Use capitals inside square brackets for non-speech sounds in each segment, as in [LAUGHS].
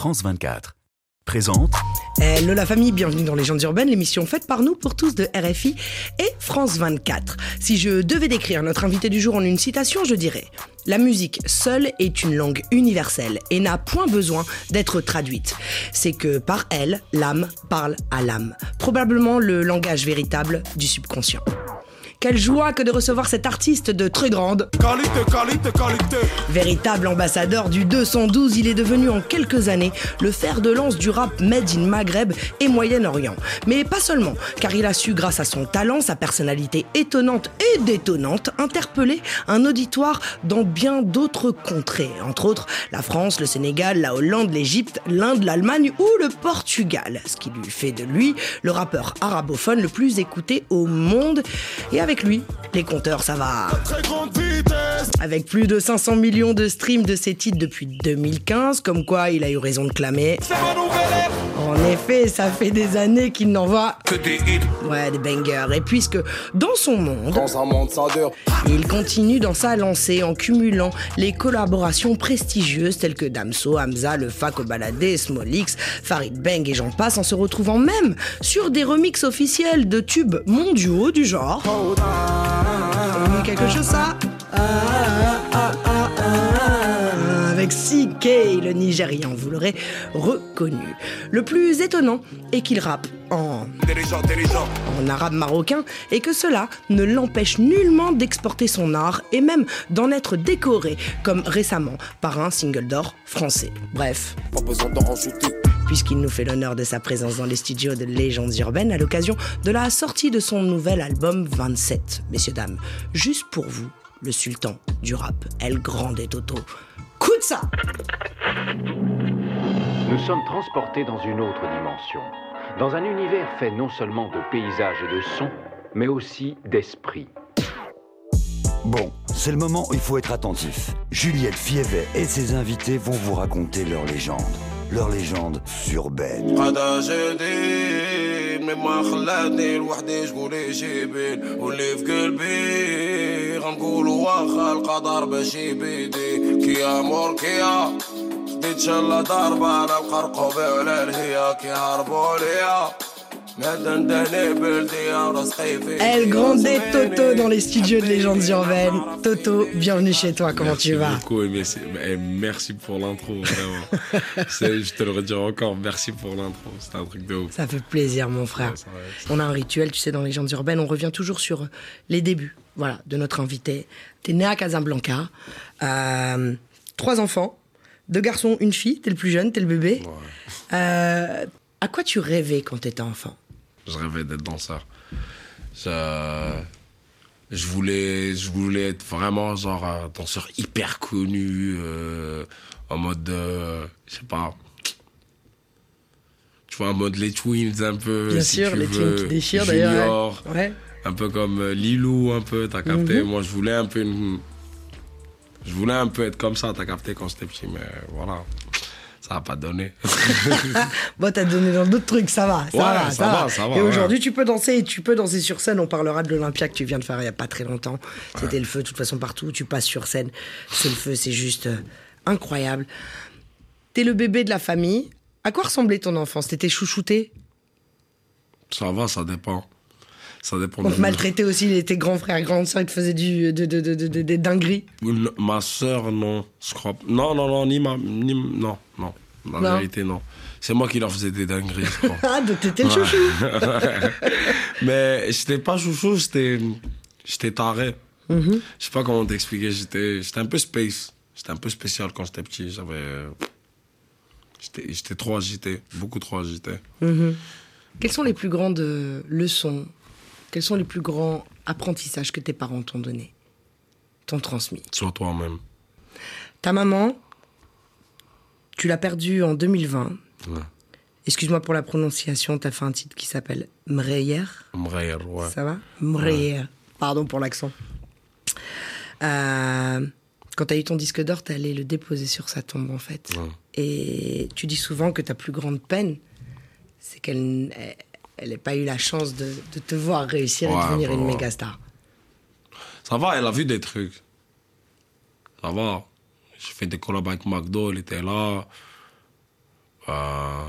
France 24 présente Hello la famille, bienvenue dans Légendes urbaines, l'émission faite par nous pour tous de RFI et France 24. Si je devais décrire notre invité du jour en une citation, je dirais La musique seule est une langue universelle et n'a point besoin d'être traduite. C'est que par elle, l'âme parle à l'âme. Probablement le langage véritable du subconscient. Quelle joie que de recevoir cet artiste de très grande. Qualité, qualité, qualité. Véritable ambassadeur du 212, il est devenu en quelques années le fer de lance du rap made in Maghreb et Moyen-Orient. Mais pas seulement, car il a su, grâce à son talent, sa personnalité étonnante et détonnante, interpeller un auditoire dans bien d'autres contrées. Entre autres, la France, le Sénégal, la Hollande, l'Égypte, l'Inde, l'Allemagne ou le Portugal. Ce qui lui fait de lui le rappeur arabophone le plus écouté au monde. Et avec lui, les compteurs, ça va. Avec plus de 500 millions de streams de ses titres depuis 2015, comme quoi il a eu raison de clamer. En effet, ça fait des années qu'il n'envoie Que des hits. ouais, des bangers. Et puisque dans son monde, Dans un monde sans dure. il continue dans sa lancée en cumulant les collaborations prestigieuses telles que Damso, Hamza, Le Fac au Baladé, Smolix, Farid Bang et j'en passe en se retrouvant même sur des remixes officiels de tubes mondiaux du genre. Quelque chose ça? Ah, ah, ah, Avec CK, le Nigérian, vous l'aurez reconnu. Le plus étonnant est qu'il rappe en arabe marocain et que cela ne l'empêche nullement d'exporter son art et même d'en être décoré, comme récemment par un single d'or français. Bref, Pas besoin d'en rajouter. puisqu'il nous fait l'honneur de sa présence dans les studios de Légendes Urbaines à l'occasion de la sortie de son nouvel album 27. Messieurs, dames, juste pour vous, le sultan du rap, El Grande Toto. Coup de ça Nous sommes transportés dans une autre dimension, dans un univers fait non seulement de paysages et de sons, mais aussi d'esprit. Bon, c'est le moment où il faut être attentif. Juliette Fievet et ses invités vont vous raconter leur légende. Leur légende urbaine. غدا جديد مما خلاتني لوحدي شكون يجيبين واللي في قلبي غنقولوا واخا القدر باش بيدي كيا مور كيا خديت شلا ضربة أنا مقرقوبي على الهيا كيهربوا ليا Elle grandait Toto dans les studios de Légendes Urbaines. Toto, bienvenue chez toi, comment tu vas beaucoup, eh, merci, pour l'intro, vraiment. [LAUGHS] je te le redis encore, merci pour l'intro, c'est un truc de ouf. Ça fait plaisir, mon frère. On a un rituel, tu sais, dans Légendes Urbaines, on revient toujours sur les débuts voilà, de notre invité. T'es né à Casablanca, euh, trois enfants, deux garçons, une fille, t'es le plus jeune, t'es le bébé. Euh, à quoi tu rêvais quand t'étais enfant? Je rêvais d'être danseur. Je, je voulais, je voulais être vraiment genre un danseur hyper connu, euh, en mode, euh, je sais pas, tu vois, en mode les Twins un peu. Bien si sûr, tu les veux, teams qui déchirent d'ailleurs. Ouais. Ouais. un peu comme euh, Lilou un peu, t'as capté. Mhm. Moi, je voulais un peu une... Je voulais un peu être comme ça, t'as capté quand j'étais petit, mais voilà, ça a pas donné. [LAUGHS] Bon, t'as donné dans d'autres trucs, ça va, ça Ouais, va, ça va, ça va, Et ouais. aujourd'hui, tu peux danser, et tu peux danser sur scène. On parlera de l'Olympia que tu viens de faire il y a pas très longtemps. C'était le feu, de toute façon, partout. Tu passes sur scène, c'est le feu, c'est juste euh, incroyable. T'es le bébé de la famille. À quoi ressemblait ton enfance? T'étais chouchouté? Ça va, ça dépend. Ça dépend On maltraitait aussi, les- tes grands frères, grandes sœurs, te faisaient du, de, de, de, de- de- des dingueries. Ma sœur, non, je crois. Non, non, non, ni ma. Ni, non, non. La Non. vérité, non. C'est moi qui leur faisais des dingueries, je crois. [LAUGHS] Ah, donc t'étais le chouchou [LAUGHS] Mais j'étais pas chouchou, j'étais. J'étais taré. Mhm. Je sais pas comment t'expliquer, j'étais un peu space. J'étais un peu spécial quand j'étais petit. J'avais. J'étais trop agité, beaucoup trop agité. Quelles sont les plus grandes euh, leçons Quels sont les plus grands apprentissages que tes parents t'ont donnés T'ont transmis? Sois toi-même. Ta maman, tu l'as perdue en 2020. Ouais. Excuse-moi pour la prononciation, t'as fait un titre qui s'appelle Mreyer. Mreyer, ouais. Ça va? Mreyer. Pardon pour l'accent. Euh, quand t'as eu ton disque d'or, t'es allé le déposer sur sa tombe, en fait. Ouais. Et tu dis souvent que ta plus grande peine, c'est qu'elle n'ait pas eu la chance de, de te voir réussir et Ouais, devenir bah une méga star. Ça va, elle a vu des trucs. Ça va. J'ai fait des collabs avec McDo, elle était là. Euh,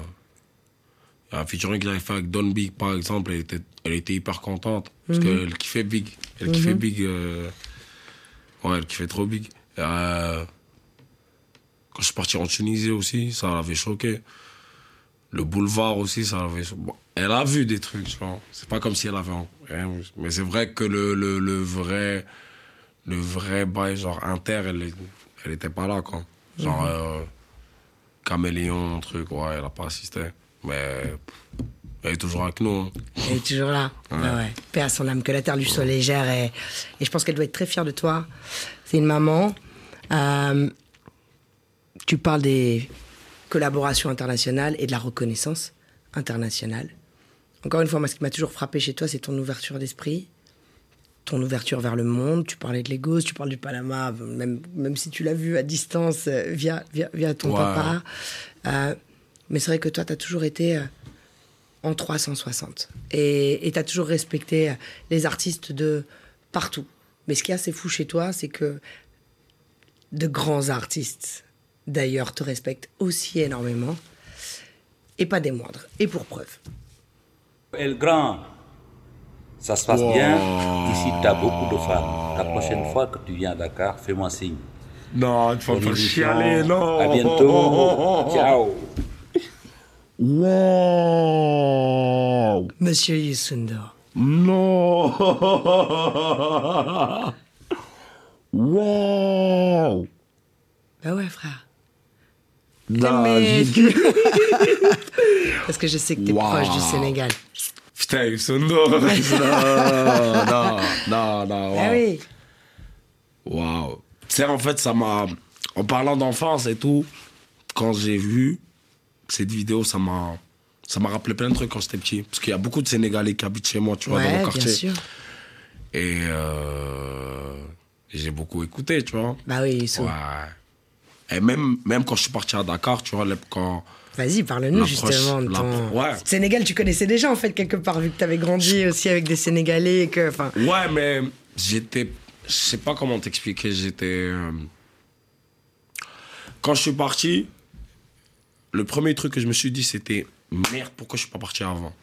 il y a un featuring que j'avais fait avec Don Big, par exemple, elle était, elle était hyper contente. Parce qu'elle kiffait Big. Elle kiffait Big. euh, ouais, elle kiffait trop Big. Euh, quand je suis parti en Tunisie aussi, ça l'avait choqué. Le boulevard aussi, ça l'avait choqué. Bon, elle a vu des trucs, vois. C'est pas comme si elle avait rien. Mais c'est vrai que le, le, le vrai, le vrai bail, genre inter, elle, elle était pas là, quoi. Genre, euh, caméléon, truc, ouais, elle a pas assisté. Mais elle est toujours avec nous. hein. Elle est toujours là. Ouais. ouais. Paix à son âme, que la terre lui soit légère. Et, et je pense qu'elle doit être très fière de toi. C'est une maman. Euh, tu parles des collaborations internationales et de la reconnaissance internationale. Encore une fois, moi, ce qui m'a toujours frappé chez toi, c'est ton ouverture d'esprit, ton ouverture vers le monde. Tu parlais de Lagos, tu parles du Panama, même, même si tu l'as vu à distance euh, via, via, via ton Ouais. papa. Euh, mais c'est vrai que toi, tu as toujours été euh, en 360. Et tu as toujours respecté les artistes de partout. Mais ce qui est assez fou chez toi, c'est que de grands artistes, d'ailleurs, te respectent aussi énormément. Et pas des moindres. Et pour preuve. El Grand, ça se passe bien. Ici, tu as beaucoup de fans. La prochaine fois que tu viens à Dakar, fais-moi signe. Non, tu vas me chialer, non. À bientôt. [LAUGHS] Ciao. Wow. Monsieur Yusundo. Non. [LAUGHS] wow. Bah ouais, frère. Non, Mais- j'ai- Parce que je sais que t'es Wow. proche du Sénégal. Putain, ils sont non. non, non, non, non. Ah wow. oui. Waouh. Tu sais, en fait, ça m'a. En parlant d'enfance et tout, quand j'ai vu cette vidéo, ça m'a. Ça m'a rappelé plein de trucs quand j'étais petit. Parce qu'il y a beaucoup de Sénégalais qui habitent chez moi, tu vois, dans Ouais, mon bien quartier. sûr. Et euh, j'ai beaucoup écouté, tu vois. Bah oui, Youssou. Ouais. Et même, même quand je suis parti à Dakar, tu vois, quand. Vas-y, parle-nous justement de ton... ouais. Sénégal, tu connaissais déjà en fait quelque part, vu que t'avais grandi aussi avec des Sénégalais et que... Ouais, mais j'étais. Je sais pas comment t'expliquer. J'étais. euh, Quand je suis parti, le premier truc que je me suis dit, c'était merde, pourquoi je suis pas parti avant?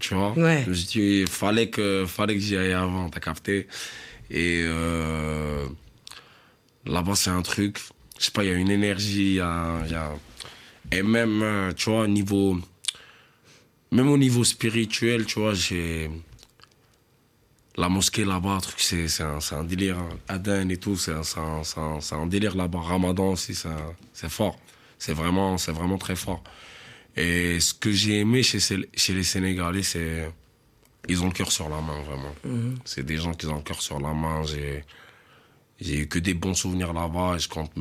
Tu vois? Ouais. Je me suis dit, il fallait que, fallait que j'y aille avant, t'as capté? Et euh, là-bas, c'est un truc. Je sais pas, il y a une énergie, il y a, il y a- Et même, euh, tu vois, au niveau. Même au niveau spirituel, tu vois, j'ai. La mosquée là-bas, truc, c'est c'est un, c'est un délire. Aden et tout, c'est un, c'est un, c'est un- c'est un délire là-bas. Ramadan aussi, c'est fort. C'est vraiment, c'est vraiment très fort. Et ce que j'ai aimé chez, les Sénégalais, c'est. Ils ont le cœur sur la main, vraiment. C'est des gens qui ont le cœur sur la main. J'ai j'ai eu que des bons souvenirs là-bas et je compte,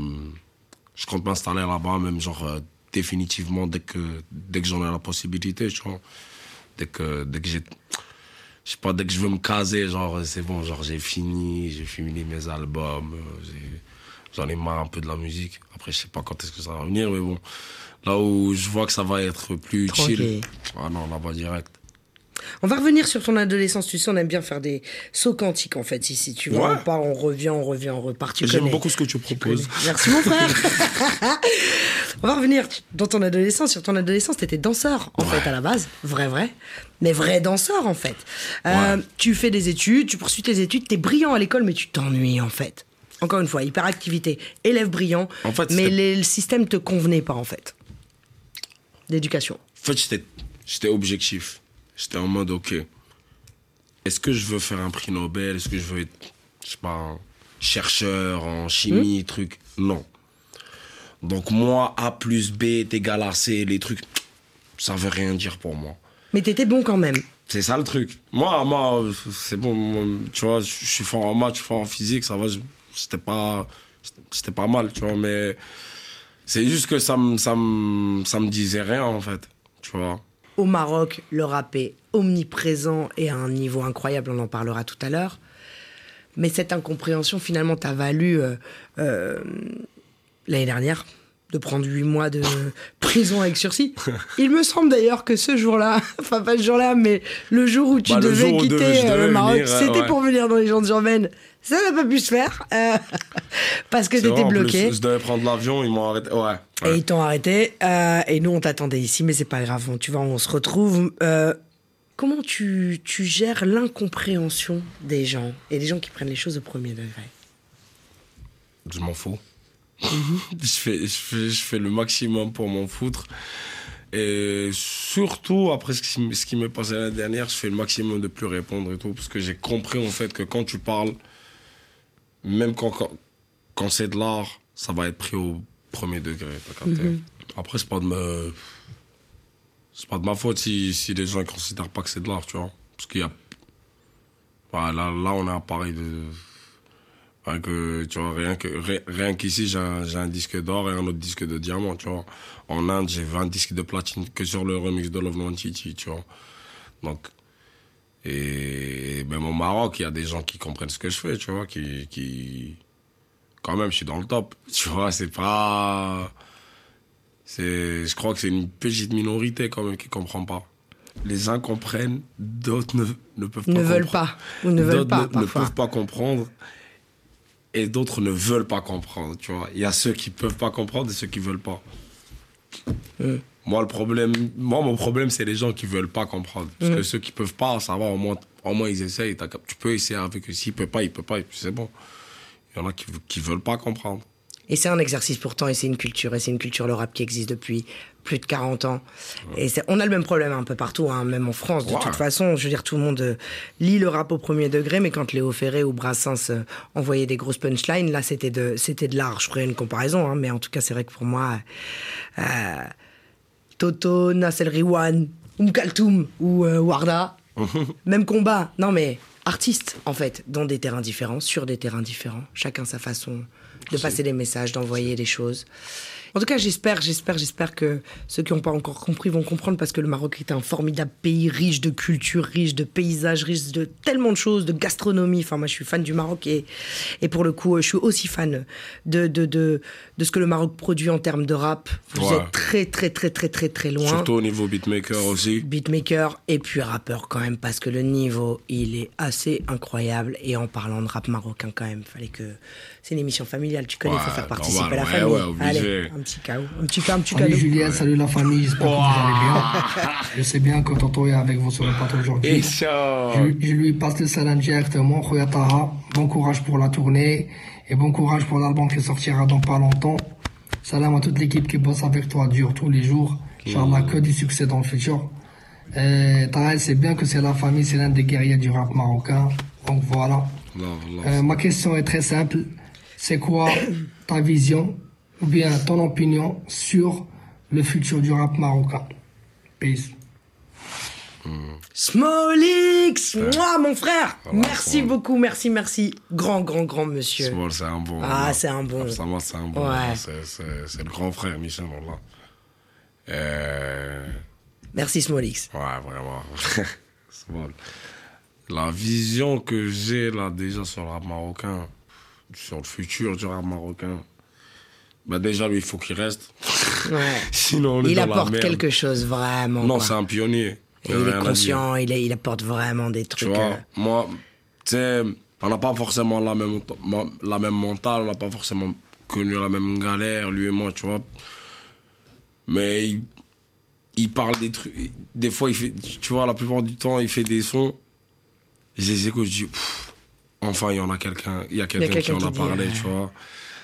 je compte m'installer là-bas, même genre euh, définitivement dès que, dès que j'en ai la possibilité, tu vois. Dès que, dès que j'ai. Je sais pas, dès que je veux me caser, genre, c'est bon, genre, j'ai fini, j'ai fini mes albums, euh, j'en ai marre un peu de la musique. Après, je sais pas quand est-ce que ça va venir, mais bon. Là où je vois que ça va être plus Tranquille. chill. Ah non, là-bas direct. On va revenir sur ton adolescence. Tu sais, on aime bien faire des sauts quantiques en fait ici. Tu vois, Ouais. on part, on revient, on revient, on repart. Tu J'aime beaucoup ce que tu proposes. Merci mon frère. [LAUGHS] on va revenir dans ton adolescence. Sur ton adolescence, t'étais danseur en fait à la base, vrai vrai, mais vrai danseur en fait. Euh, Ouais. Tu fais des études, tu poursuis tes études, t'es brillant à l'école, mais tu t'ennuies en fait. Encore une fois, hyperactivité, élève brillant, En fait, mais les- le système te convenait pas en fait. D'éducation. En fait, j'étais objectif. J'étais en mode, ok, est-ce que je veux faire un prix Nobel? Est-ce que je veux être, je sais pas, un chercheur en chimie, truc? Non. Donc moi, A plus B est égal à C, les trucs, ça veut rien dire pour moi. Mais t'étais bon quand même. C'est ça le truc. Moi, moi c'est bon, moi, tu vois, je suis fort en maths, je suis fort en physique, ça va, c'était pas, c'était pas mal, tu vois, mais c'est juste que ça me, ça me, ça me disait rien, en fait, tu vois. Au Maroc, le rap est omniprésent et à un niveau incroyable, on en parlera tout à l'heure. Mais cette incompréhension, finalement, t'a valu, euh, euh, l'année dernière, de prendre huit mois de [LAUGHS] prison avec sursis. Il me semble d'ailleurs que ce jour-là, [LAUGHS] enfin pas ce jour-là, mais le jour où tu Bah, devais où quitter devais- euh, le Maroc, c'était ouais. pour venir dans les gens urbaines. Ça n'a pas pu se faire euh, [LAUGHS] parce que t'étais plus, bloqué. je devais prendre l'avion, ils m'ont arrêté. Ouais. Et ils t'ont arrêté. euh, et nous, on t'attendait ici, mais c'est pas grave. on- Tu vois, on se retrouve. Euh, comment tu, tu gères l'incompréhension des gens et des gens qui prennent les choses au premier degré? Je m'en fous. Mhm. [LAUGHS] je, fais, je, fais, je fais le maximum pour m'en foutre. Et surtout, après ce qui, ce qui m'est passé l'année dernière, je fais le maximum de plus répondre et tout. Parce que j'ai compris en fait que quand tu parles, même quand, quand, quand c'est de l'art, ça va être pris au premier degré. t'as capté Mhm. Après, c'est pas de me. C'est pas de ma faute si, si les gens ne considèrent pas que c'est de l'art, tu vois. Parce qu'il y a. Voilà, là, là, on est à pareil de. Rien que, tu vois, rien que, ri- rien qu'ici, j'ai un, j'ai un disque d'or et un autre disque de diamant, tu vois. En Inde, j'ai 20 disques de platine que sur le remix de Love No Titi, tu vois. Donc, et même au Maroc, il y a des gens qui comprennent ce que je fais, tu vois, qui, qui, quand même, je suis dans le top, [LAUGHS] tu vois, c'est pas, c'est, je crois que c'est une petite minorité quand même qui comprend pas. Les uns comprennent, d'autres ne, ne peuvent pas Ne veulent comprendre. pas. Ou ne veulent pas, ne- ne, peuvent pas comprendre et d'autres ne veulent pas comprendre, tu vois. Il y a ceux qui peuvent pas comprendre et ceux qui veulent pas. Mm. Moi, le problème, moi, mon problème, c'est les gens qui veulent pas comprendre. Parce Mm. que ceux qui peuvent pas, ça va, au moins, au moins ils essayent. Tu peux essayer avec eux. S'ils peuvent pas, ils peuvent pas, et puis c'est bon. Il y en a qui, qui veulent pas comprendre. Et c'est un exercice pourtant, et c'est une culture, et c'est une culture, le rap qui existe depuis plus de 40 ans. Et on a le même problème un peu partout, hein, même en France. De toute façon, je veux dire, tout le monde euh, lit le rap au premier degré, mais quand Léo Ferré ou Brassens euh, envoyaient des grosses punchlines, là, c'était de, c'était de l'art. Je ferai une comparaison, hein, mais en tout cas, c'est vrai que pour moi, euh, Toto, Nassel Riwan, Kaltoum ou euh, Warda, [LAUGHS] même combat. Non, mais artistes, en fait, dans des terrains différents, sur des terrains différents, chacun sa façon de passer des messages, d'envoyer des choses. En tout cas, j'espère, j'espère, j'espère que ceux qui n'ont pas encore compris vont comprendre parce que le Maroc est un formidable pays riche de culture, riche de paysages, riche de tellement de choses, de gastronomie. Enfin, moi, je suis fan du Maroc et, et pour le coup, je suis aussi fan de, de, de, de ce que le Maroc produit en termes de rap. Vous Ouais. êtes très, très, très, très, très, très loin Surtout au niveau beatmaker aussi. beatmaker et puis rappeur quand même parce que le niveau il est assez incroyable et en parlant de rap marocain quand même fallait que c'est une émission familiale tu connais il faut faire participer normal, la ouais, famille allez un petit cadeau un petit cadeau un petit Salut cadeau Julien, salut la famille, j'espère que vous allez bien. Je sais bien que Tonton est avec vous sur le plateau aujourd'hui. ça. Je, je lui passe le salam directement. Bon courage pour la tournée et bon courage pour l'album qui sortira dans pas longtemps. Salam à toute l'équipe qui bosse avec toi dur tous les jours. Inch'Allah, que du succès dans le futur. Euh, Taha, c'est bien que c'est la famille, c'est l'un des guerriers du rap marocain. Donc voilà. Non, non. Euh, ma question est très simple. C'est quoi ta vision ou bien ton opinion sur le futur du rap marocain Peace. Smolix moi mon frère va, merci Small. beaucoup merci merci grand grand grand monsieur Small, c'est un bon. Ah, là. c'est un bon. Ça va, c'est un bon. Ouais. là. C'est- C'est c'est le grand frère Michel. Euh, merci Smolix Ouais, vraiment. [LAUGHS] Small. La vision que j'ai là déjà sur le rap marocain, sur le futur du rap marocain, bah déjà lui il faut qu'il reste. [LAUGHS] ouais. Sinon on est il dans la apporte merde. quelque chose vraiment Non, c'est un pionnier. Il est conscient il, est- il apporte vraiment des Tu trucs vois, euh, moi, tu sais, on n'a pas forcément la même, la même mentale, on n'a pas forcément connu la même galère, lui et moi, tu vois. Mais il, il parle des trucs. Des fois, il fait, tu vois, la plupart du temps, il fait des sons. Je les écoute, je dis, Pff, enfin, il y en a quelqu'un, il y a quelqu'un qui en a qui parlé, tu vois.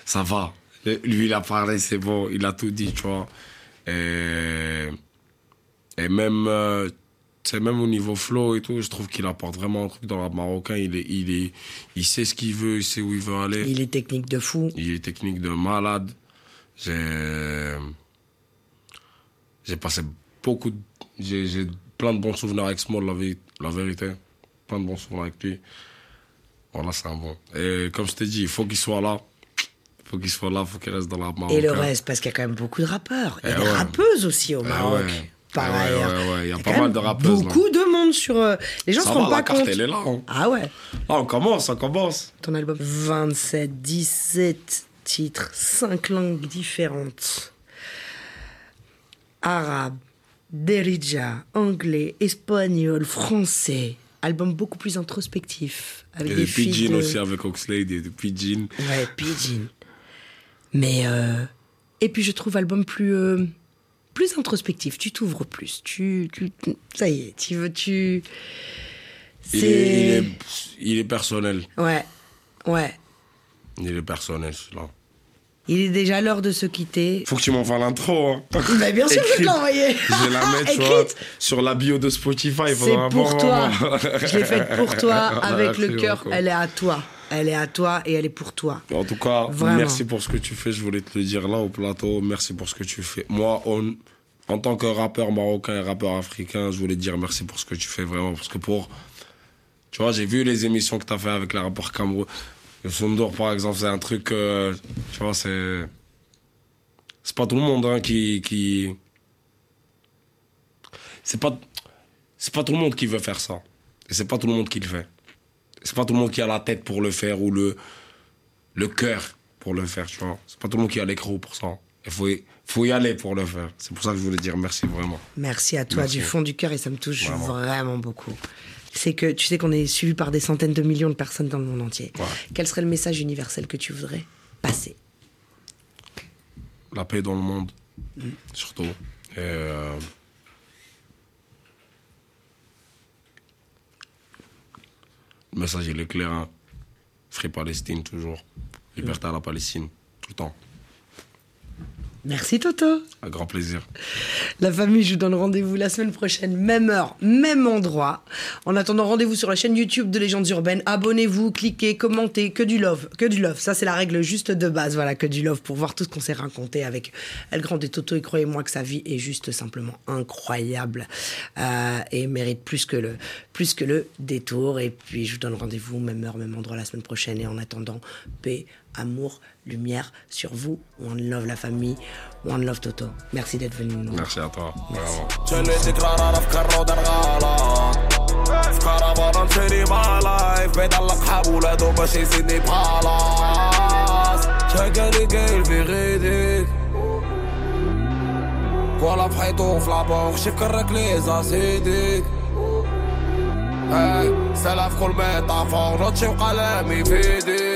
Ça va. Lui, il a parlé, c'est bon, il a tout dit, tu vois. Et, et même, euh, c'est même au niveau flow et tout, je trouve qu'il apporte vraiment un truc dans le marocain. Il, est, il, est, il sait ce qu'il veut, il sait où il veut aller. il est technique de fou Il est technique de malade. J'ai. Passé beaucoup. de- J'ai plein de bons souvenirs avec Small, la, la vérité. Plein de bons souvenirs avec lui. Voilà, c'est un bon. Et comme je t'ai dit, il faut qu'il soit là. Il faut qu'il soit là, il faut qu'il reste dans la rap Et le marocain. reste, parce qu'il y a quand même beaucoup de rappeurs. Il y a Eh des ouais. rappeuses aussi au Eh Maroc. ouais. Par Eh ouais, ailleurs. ouais, ouais, il y a pas mal de rappeuses, Beaucoup de monde sur. euh, Les gens Ça se rendent la pas carte, compte. elle est là. hein. Ah ouais. Là, on commence, on commence. Ton album 27, 17 titres, 5 langues différentes. Arabe, derija, anglais, espagnol, français. album beaucoup plus introspectif. Avec a des des de- aussi avec Oxlade, des des Pidgin. Ouais, Pigeon. Mais. euh, Et puis je trouve album plus. euh, plus introspectif. Tu t'ouvres plus. Tu, tu. Ça y est, tu veux. Tu. Il est, il, est, il est personnel. Ouais. Ouais. Il est personnel, celui-là. Il est déjà l'heure de se quitter. Faut que tu m'envoies l'intro. Hein. [LAUGHS] Bah, bien sûr, je vais te Écrite. l'envoyer. Je vais la mettre [LAUGHS] vois, Écrite. sur la bio de Spotify. C'est pour toi. moment. Je l'ai faite pour toi, [LAUGHS] avec le Merci cœur. Elle est à toi. Elle est à toi et elle est pour toi. En tout cas, Vraiment. merci pour ce que tu fais. Je voulais te le dire là au plateau. Merci pour ce que tu fais. Moi, on- en tant que rappeur marocain et rappeur africain, je voulais te dire merci pour ce que tu fais vraiment. Parce que pour. Tu vois, j'ai vu les émissions que tu as fait avec les rappeurs Cameroun. Le Sondour, par exemple, c'est un truc. euh, tu vois, c'est. C'est pas tout le monde hein, qui. qui... C'est pas. C'est pas tout le monde qui veut faire ça. Et c'est pas tout le monde qui le fait. C'est pas tout le monde qui a la tête pour le faire ou le le cœur pour le faire, tu vois. C'est pas tout le monde qui a l'écrou pour ça. Il faut, y- faut y aller pour le faire. C'est pour ça que je voulais dire merci vraiment. Merci à toi Merci. du fond du cœur et ça me touche Vraiment. vraiment, beaucoup. C'est que tu sais qu'on est suivi par des centaines de millions de personnes dans le monde entier. Ouais. Quel serait le message universel que tu voudrais passer? La paix dans le monde, surtout. Et, euh, Message, il est clair. Hein. Free Palestine, toujours. Liberté à la Palestine, tout le temps. Merci Toto. Un grand plaisir. La famille, je vous donne rendez-vous la semaine prochaine, même heure, même endroit. En attendant, rendez-vous sur la chaîne YouTube de Légendes Urbaines. Abonnez-vous, cliquez, commentez, que du love, que du love. Ça, c'est la règle juste de base, voilà, que du love pour voir tout ce qu'on s'est raconté avec El Grand et Toto. Et croyez-moi que sa vie est juste simplement incroyable euh, et mérite plus que le, plus que le détour. Et puis, je vous donne rendez-vous, même heure, même endroit la semaine prochaine. Et en attendant, paix, amour, lumière sur vous. One love la famille, one love Toto. Merci d'être venu nous Merci à toi. Vraiment. جليت قرار افكار ودار غلط في كرفان نسيري مع لايف بيطلق حاب ولادو باش يزيدني بخلاص شاكالي قايل في غيديك ولا في حيطو في لابوغ شي كرك لي زاسيديك اي سلاف كل ميتافور نوتشي وقلمي في ايديك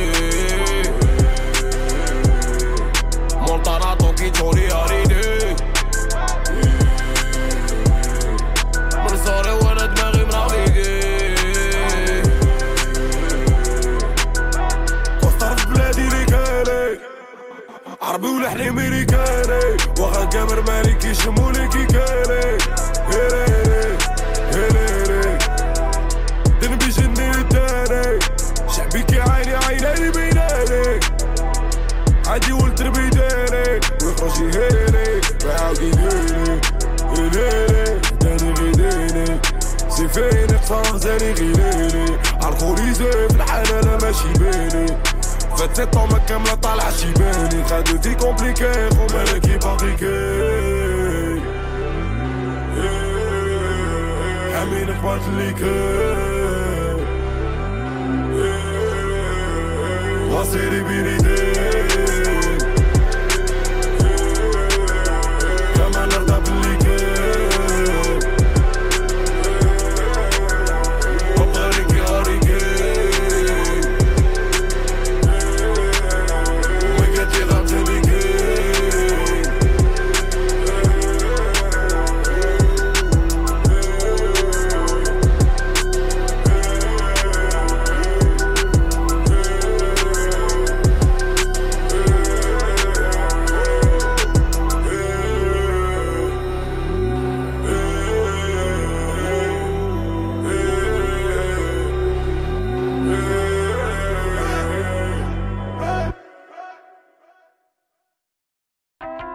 تاني غيريني عالخوريزي في الحالة لا ماشي بيني. 27 طعمة ما كاملة طالعة شيباني. خدت دي كومبليكي خو مالكي باغي حمين حامينك ليكي كاي وصيري بين ايديك